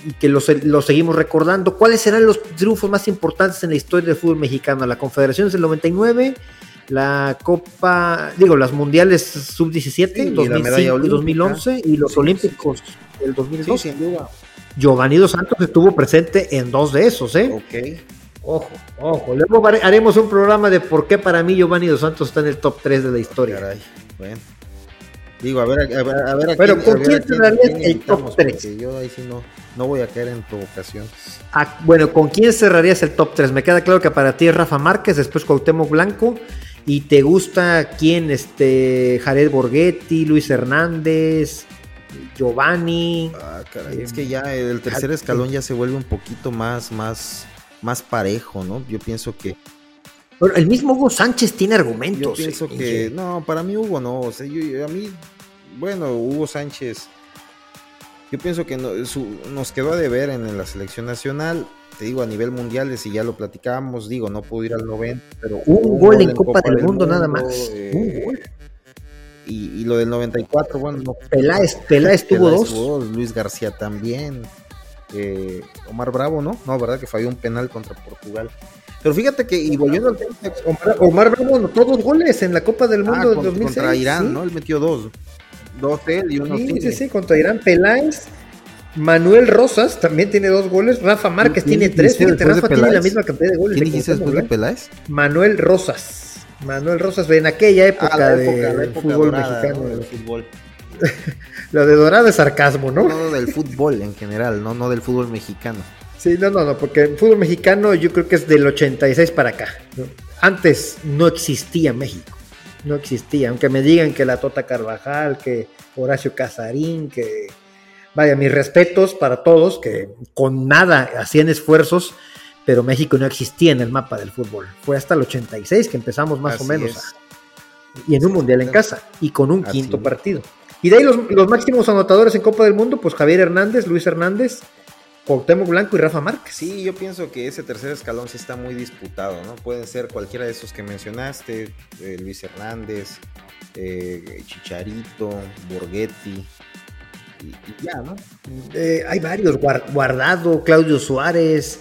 y que lo, seguimos recordando. ¿Cuáles serán los triunfos más importantes en la historia del fútbol mexicano? La Confederaciones del 99, la Copa, digo, las Mundiales Sub-17, 2005 y 2011 y los Olímpicos del 2012. Giovanni Dos Santos estuvo presente en dos de esos, ¿eh? Ok. Ojo, ojo. Luego haremos un programa de por qué para mí Giovanni Dos Santos está en el top 3 de la historia. Caray, bueno. Digo, a ver, a ver, a ver Pero ¿con quién cerrarías el top 3? Yo ahí sí no, no voy a caer en provocación. Ah, bueno, ¿con quién cerrarías el top 3? Me queda claro que para ti es Rafa Márquez, después Cuauhtémoc Blanco. ¿Y te gusta quién? Este, Jared Borghetti, Luis Hernández, Giovanni. Ah, caray, es que ya el tercer escalón ya se vuelve un poquito más, más, más parejo, ¿no? Yo pienso que... Bueno, el mismo Hugo Sánchez tiene argumentos. Yo pienso eh, que... No, para mí Hugo no. O sea, yo, a mí, bueno, Hugo Sánchez... Yo pienso que nos quedó a deber en, la selección nacional. Te digo, a nivel mundial, si ya lo platicábamos, digo, no pudo ir al 90, pero. Un, gol, en Copa, del, Mundo, nada más. Eh, un gol. Y, lo del 94, bueno. No, Peláez, Peláez, tuvo dos. Luis García también. Eh, Omar Bravo, ¿no? No, ¿verdad? Que falló un penal contra Portugal. Pero fíjate que, y volviendo al tema, Omar, Bravo anotó dos goles en la Copa del Mundo ah, del 2006. Contra Irán, ¿no? Él metió dos. Dos él y uno sí, sí, sí, contra Irán Peláez. Manuel Rosas también tiene dos goles. Rafa Márquez tiene tres. Fíjate, Rafa tiene la misma cantidad de goles. ¿Quién dijiste después de Peláez? Manuel Rosas. Manuel Rosas en aquella época, ah, del fútbol mexicano. Del fútbol. Lo de dorado es sarcasmo, ¿no? No, del fútbol en general, no, no del fútbol mexicano. Sí, no, no, no, porque el fútbol mexicano yo creo que es del 86 para acá. Antes no existía México, no existía, aunque me digan que la Tota Carvajal, que Horacio Casarín, que... Vaya, mis respetos para todos, que con nada hacían esfuerzos, pero México no existía en el mapa del fútbol. Fue hasta el 86 que empezamos más o menos. y en un mundial en casa, y con un quinto partido. Y de ahí los, los, máximos anotadores en Copa del Mundo, pues Javier Hernández, Luis Hernández, Cuauhtémoc Blanco y Rafa Márquez. Sí, yo pienso que ese tercer escalón sí está muy disputado, ¿no? Pueden ser cualquiera de esos que mencionaste, eh, Luis Hernández, eh, Chicharito, Borghetti, y, ya, ¿no? Eh, hay varios, Guardado, Claudio Suárez,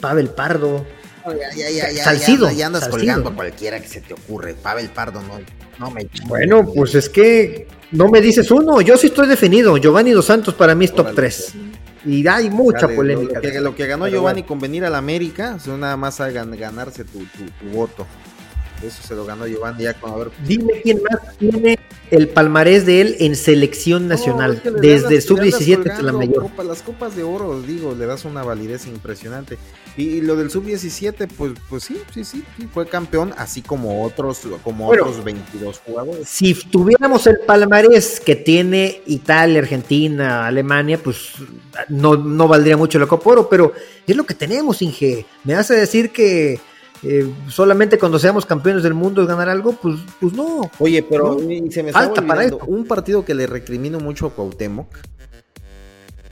Pavel Pardo. ya, ya, ya, Salcido. Ya, andas colgando a cualquiera que se te ocurre. Pavel Pardo no, no me... Bueno, pues es que no me dices uno, yo sí estoy definido. Giovanni Dos Santos para mí es top 3. Y hay mucha polémica. Lo, que, ganó Giovanni con venir a la América, nada más a ganarse tu, voto. Eso se lo ganó Giovanni ya con haber. Dime quién más tiene el palmarés de él en selección nacional. desde sub-17 hasta la mayor. las copas de oro, digo, le das una validez impresionante. Y, lo del sub-17, pues, pues sí, sí, sí, fue campeón, así como otros, como otros 22 jugadores. Si tuviéramos el palmarés que tiene Italia, Argentina, Alemania, pues no, no valdría mucho la Copa Oro, pero es lo que tenemos, Inge. Me hace decir que eh, solamente cuando seamos campeones del mundo es ganar algo, pues, pues no. Oye, pero se me falta para esto. Un partido que le recrimino mucho a Cuauhtémoc,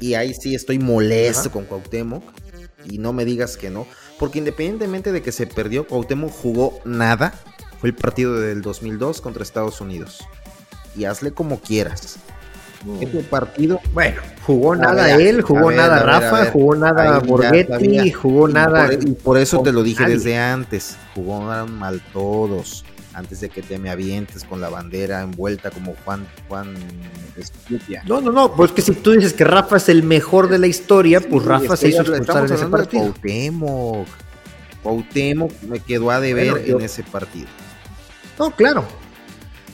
y ahí sí estoy molesto con Cuauhtémoc y no me digas que no, porque independientemente de que se perdió, Cuauhtémoc jugó nada, fue el partido del 2002 contra Estados Unidos. Y hazle como quieras. Este partido, bueno, jugó nada él, jugó nada Rafa, jugó nada Borghetti, jugó nada. y por eso te lo dije desde antes, jugaron mal todos antes de que te me avientes con la bandera envuelta como Juan Juan No, no, no, pues que si tú dices que Rafa es el mejor de la historia, pues Rafa se hizo expulsar en ese partido. Cuauhtémoc. Cuauhtémoc me quedó a deber en ese partido. No, claro.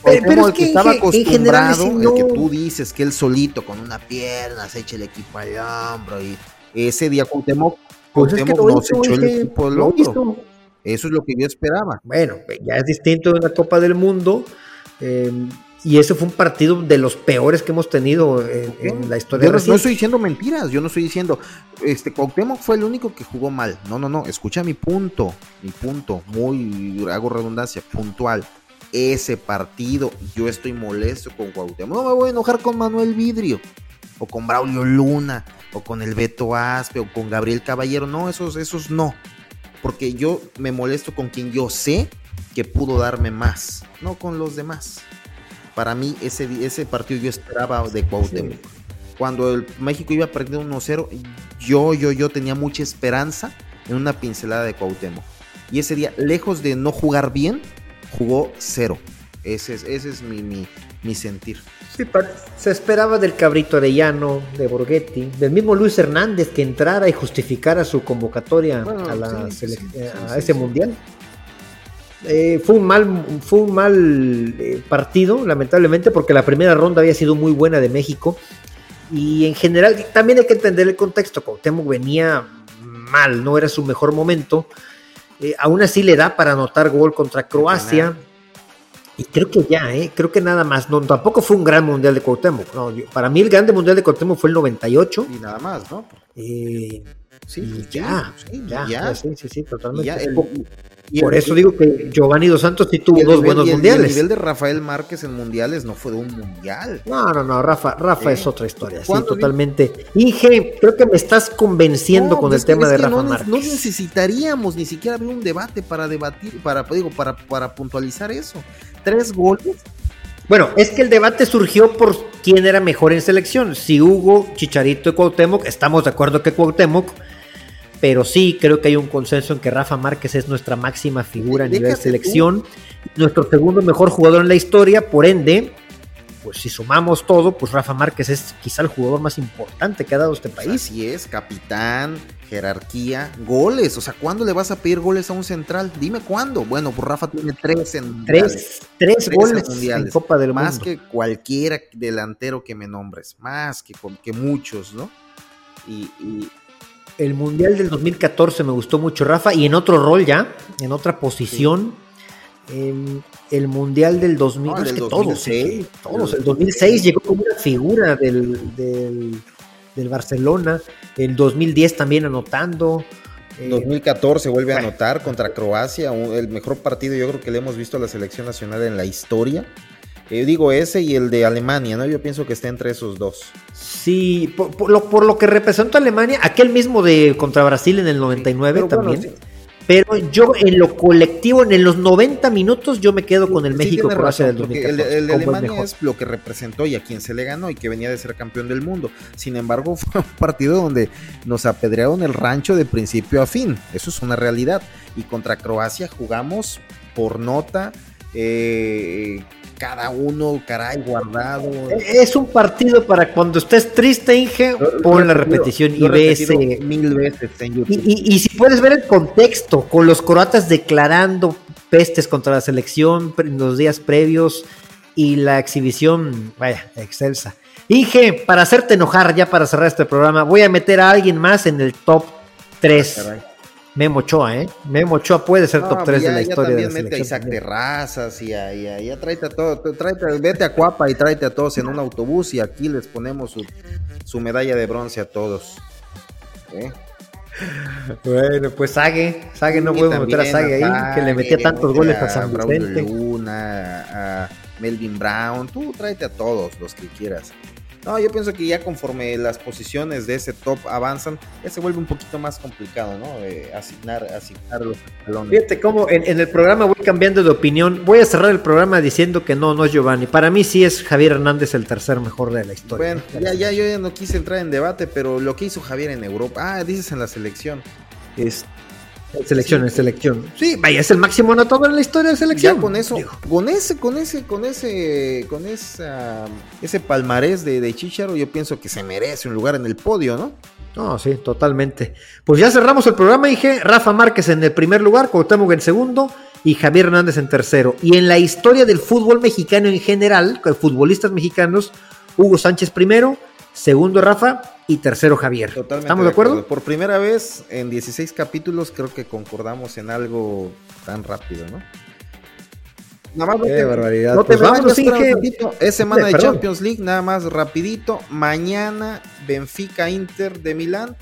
Pero es que estaba acostumbrado, el que tú dices que él solito con una pierna se echa el equipo al hombro y ese día Cuauhtémoc, pues no se echó el equipo al hombro. Eso es lo que yo esperaba. Bueno, ya es distinto de una Copa del Mundo. Eh, y ese fue un partido de los peores que hemos tenido en, la historia. Yo no, no, estoy diciendo mentiras, yo no estoy diciendo, este Cuauhtémoc fue el único que jugó mal. No, no, no, escucha mi punto, mi punto, muy, hago redundancia, puntual. Ese partido, yo estoy molesto con Cuauhtémoc. No me voy a enojar con Manuel Vidrio, o con Braulio Luna, o con el Beto Aspe, o con Gabriel Caballero. No, esos, esos no porque yo me molesto con quien yo sé que pudo darme más, no con los demás. Para mí ese, ese partido yo esperaba de Cuauhtémoc. Cuando el México iba perdiendo 1-0, yo, yo, yo tenía mucha esperanza en una pincelada de Cuauhtémoc. Y ese día, lejos de no jugar bien, jugó cero. Ese es, ese es mi, mi, mi sentir. Sí, se esperaba del Cabrito Arellano, de Borghetti, del mismo Luis Hernández que entrara y justificara su convocatoria a, ese mundial. Eh, fue un mal, fue un mal eh, partido, lamentablemente, porque la primera ronda había sido muy buena de México. Y en general, también hay que entender el contexto. Cuauhtémoc venía mal, no era su mejor momento. Eh, aún así le da para anotar gol contra Croacia. Y creo que ya, ¿eh? creo que nada más. No, tampoco fue un gran mundial de Cuauhtémoc. No, para mí el grande mundial de Cuauhtémoc fue el 98. Y nada más, ¿no? Eh, sí, ya, ya, ya, sí, sí, sí, totalmente. Por eso digo que Giovanni Dos Santos sí tuvo dos buenos mundiales. el nivel de Rafael Márquez en mundiales no fue de un mundial. No, no, no, Rafa, Rafa es otra historia, sí, totalmente. Inge, creo que me estás convenciendo con el tema de Rafa Márquez. No necesitaríamos ni siquiera abrir un debate para debatir, para, digo, para, para puntualizar eso tres goles. Bueno, es que el debate surgió por quién era mejor en selección. Si Hugo, Chicharito y Cuauhtémoc, estamos de acuerdo que Cuauhtémoc, pero sí creo que hay un consenso en que Rafa Márquez es nuestra máxima figura a nivel selección, nuestro segundo mejor jugador en la historia, por ende, pues si sumamos todo, pues Rafa Márquez es quizá el jugador más importante que ha dado este país. Así es, capitán, jerarquía, goles. O sea, ¿cuándo le vas a pedir goles a un central? Dime cuándo. Bueno, pues Rafa tiene tres en tres, tres, goles en Copa del Más que cualquier delantero que me nombres, más que, que muchos, ¿no? Y, El Mundial del 2014 me gustó mucho, Rafa, y en otro rol ya, en otra posición. el Mundial del 2000, es que 2006, todos, todos, el 2006 llegó como una figura del, del, del Barcelona, el 2010 también anotando. 2014 eh, vuelve a anotar contra Croacia, el mejor partido yo creo que le hemos visto a la selección nacional en la historia. Eh, digo ese y el de Alemania, ¿no? Yo pienso que está entre esos dos. Sí, por, lo, por lo, que representó Alemania, aquel mismo de contra Brasil en el 99 también. Pero yo en lo colectivo, en los 90 minutos, yo me quedo con el México-Croacia del 2014. El, de Alemania es lo que representó y a quien se le ganó y que venía de ser campeón del mundo. Sin embargo, fue un partido donde nos apedrearon el rancho de principio a fin. Eso es una realidad. Y contra Croacia jugamos por nota. Eh, cada uno, caray, guardado. Es un partido para cuando estés triste, Inge, pon la repetición y ve ese. Mil veces Y, si puedes ver el contexto, con los croatas declarando pestes contra la selección en los días previos y la exhibición, vaya, excelsa. Inge, para hacerte enojar, ya para cerrar este programa, voy a meter a alguien más en el top 3. Memo Ochoa, ¿eh? Memo Ochoa puede ser top 3 pues de la historia de la mete a Isaac Terrazas y a, y a, tráete a todos, vete a Cuapa y tráete a todos en un autobús y aquí les ponemos su, medalla de bronce a todos. ¿eh? Bueno, pues Sague, Sague no podemos meter a Sague ahí, que le metía tantos goles a San Vicente. Luna, a Melvin Brown, tú tráete a todos los que quieras. No, yo pienso que ya conforme las posiciones de ese top avanzan, ya se vuelve un poquito más complicado, ¿no? asignar, asignar los balones. Fíjate cómo en, el programa voy cambiando de opinión. Voy a cerrar el programa diciendo que no, no es Giovanni. Para mí sí es Javier Hernández el tercer mejor de la historia. Bueno, ya, ya yo ya no quise entrar en debate, pero lo que hizo Javier en Europa, ah, dices en la selección. Es, Selección, es selección. Sí, vaya, es el máximo anotador en la historia de selección. Ya con eso, con ese, con ese, con ese, con esa, ese palmarés de, de Chicharo, yo pienso que se merece un lugar en el podio, ¿no? No, sí, totalmente. Pues ya cerramos el programa, dije Rafa Márquez en el primer lugar, Cuauhtémoc en segundo y Javier Hernández en tercero. Y en la historia del fútbol mexicano en general, futbolistas mexicanos, Hugo Sánchez primero, segundo Rafa y tercero Javier. Totalmente ¿Estamos de acuerdo? Por primera vez en 16 capítulos creo que concordamos en algo tan rápido, ¿no? Nada más Qué barbaridad. No te pues Es semana de Champions League, nada más rapidito. Mañana Benfica Inter de Milán,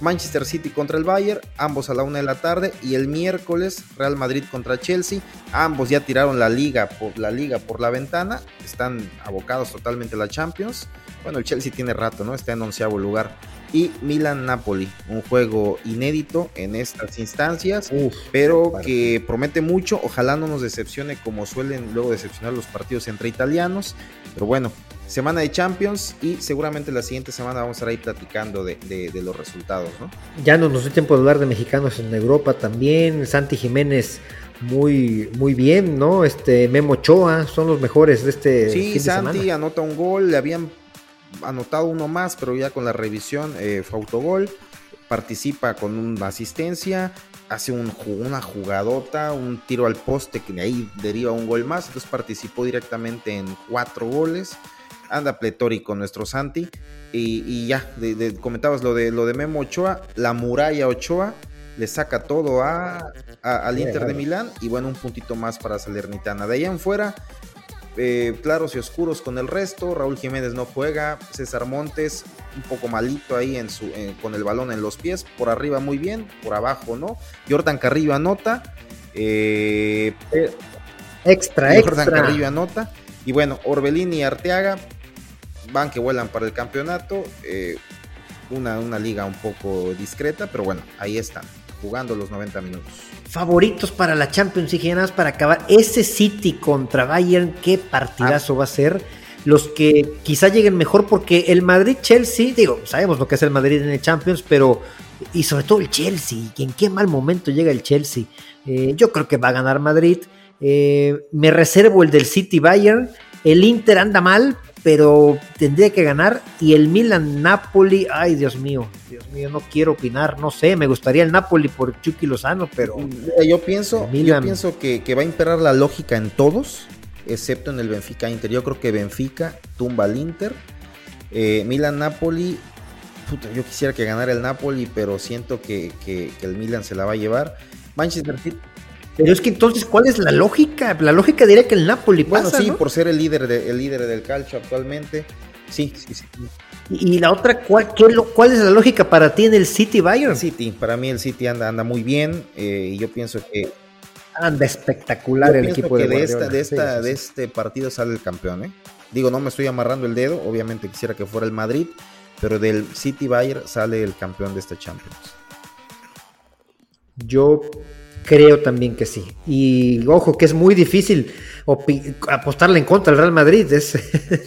Manchester City contra el Bayern, ambos a la una de la tarde y el miércoles Real Madrid contra Chelsea, ambos ya tiraron la liga por la liga por la ventana, están abocados totalmente a la Champions. Bueno, el Chelsea tiene rato, ¿no? Está en onceavo lugar. Y Milan-Napoli, un juego inédito en estas instancias, pero que promete mucho. Ojalá no nos decepcione como suelen luego decepcionar los partidos entre italianos. Pero bueno, semana de Champions y seguramente la siguiente semana vamos a estar ahí platicando de, los resultados, ¿no? Ya no nos dio tiempo de hablar de mexicanos en Europa también. Santi Jiménez muy, muy bien, ¿no? Este Memo Ochoa son los mejores de este. Sí, Santi anota un gol, le habían anotado uno más, pero ya con la revisión eh, fue autogol. Participa con una asistencia, hace un, una jugadota, un tiro al poste que de ahí deriva un gol más. Entonces participó directamente en cuatro goles. Anda pletórico nuestro Santi. Y, ya, comentabas lo de, lo de Memo Ochoa, la muralla Ochoa le saca todo a, al Inter de Milán y bueno, un puntito más para Salernitana. De ahí en fuera, eh, claros y oscuros con el resto. Raúl Jiménez no juega. César Montes un poco malito ahí en su, con el balón en los pies. Por arriba muy bien, por abajo no. Jordan Carrillo anota. Eh, extra, Jordan Carrillo anota. Y bueno, Orbelín y Arteaga van que vuelan para el campeonato. Eh, una, una liga un poco discreta, pero bueno, ahí están, jugando los 90 minutos favoritos para la Champions League, nada más para acabar. Ese City contra Bayern, qué partidazo va a ser. Los que quizá lleguen mejor porque el Madrid-Chelsea, digo, sabemos lo que es el Madrid en el Champions, pero y sobre todo el Chelsea, en qué mal momento llega el Chelsea. Eh, yo creo que va a ganar Madrid. Eh, me reservo el del City Bayern El Inter anda mal, pero tendría que ganar. Y el Milan Napoli, ay Dios mío, Dios mío, no quiero opinar, no sé, me gustaría el Napoli por Chucky Lozano, pero. Yo pienso, yo pienso que, va a imperar la lógica en todos, excepto en el Benfica Inter. Yo creo que Benfica tumba al Inter. Eh, Milan Napoli, yo quisiera que ganara el Napoli, pero siento que, que el Milan se la va a llevar. Manchester City pero es que entonces, ¿cuál es la lógica? La lógica diría que el Napoli pasa, Bueno, sí, por ser el líder, de, líder del calcio actualmente. Sí, sí, sí. Y la otra, ¿cuál, ¿cuál es la lógica para ti en el City Bayern? City, para mí el City anda, anda muy bien eh, y yo pienso que... Anda espectacular el equipo que de, esta, de, esta, de este partido sale el campeón, ¿eh? Digo, no me estoy amarrando el dedo, obviamente quisiera que fuera el Madrid, pero del City Bayern sale el campeón de esta Champions. Yo Creo también que sí. Y ojo, que es muy difícil apostarle en contra del Real Madrid. Es,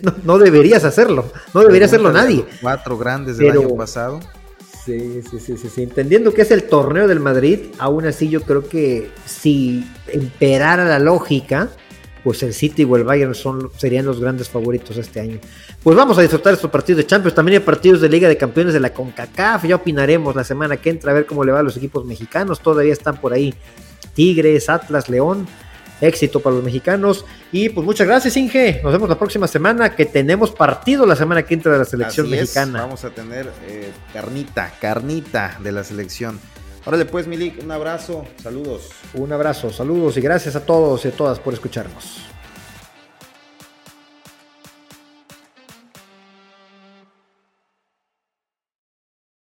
no, deberías hacerlo. No debería hacerlo nadie. Cuatro grandes del año pasado. Sí, sí, sí, sí, Entendiendo que es el torneo del Madrid, aún así yo creo que si emperara la lógica, pues el City o el Bayern son, serían los grandes favoritos este año. Pues vamos a disfrutar estos partidos de Champions, también hay partidos de Liga de Campeones de la CONCACAF, ya opinaremos la semana que entra a ver cómo le va a los equipos mexicanos, todavía están por ahí Tigres, Atlas, León, éxito para los mexicanos y pues muchas gracias Inge, nos vemos la próxima semana que tenemos partido la semana que entra de la selección mexicana. vamos a tener eh, carnita, carnita de la selección. Órale pues, Milik, un abrazo, saludos. Un abrazo, saludos y gracias a todos y a todas por escucharnos.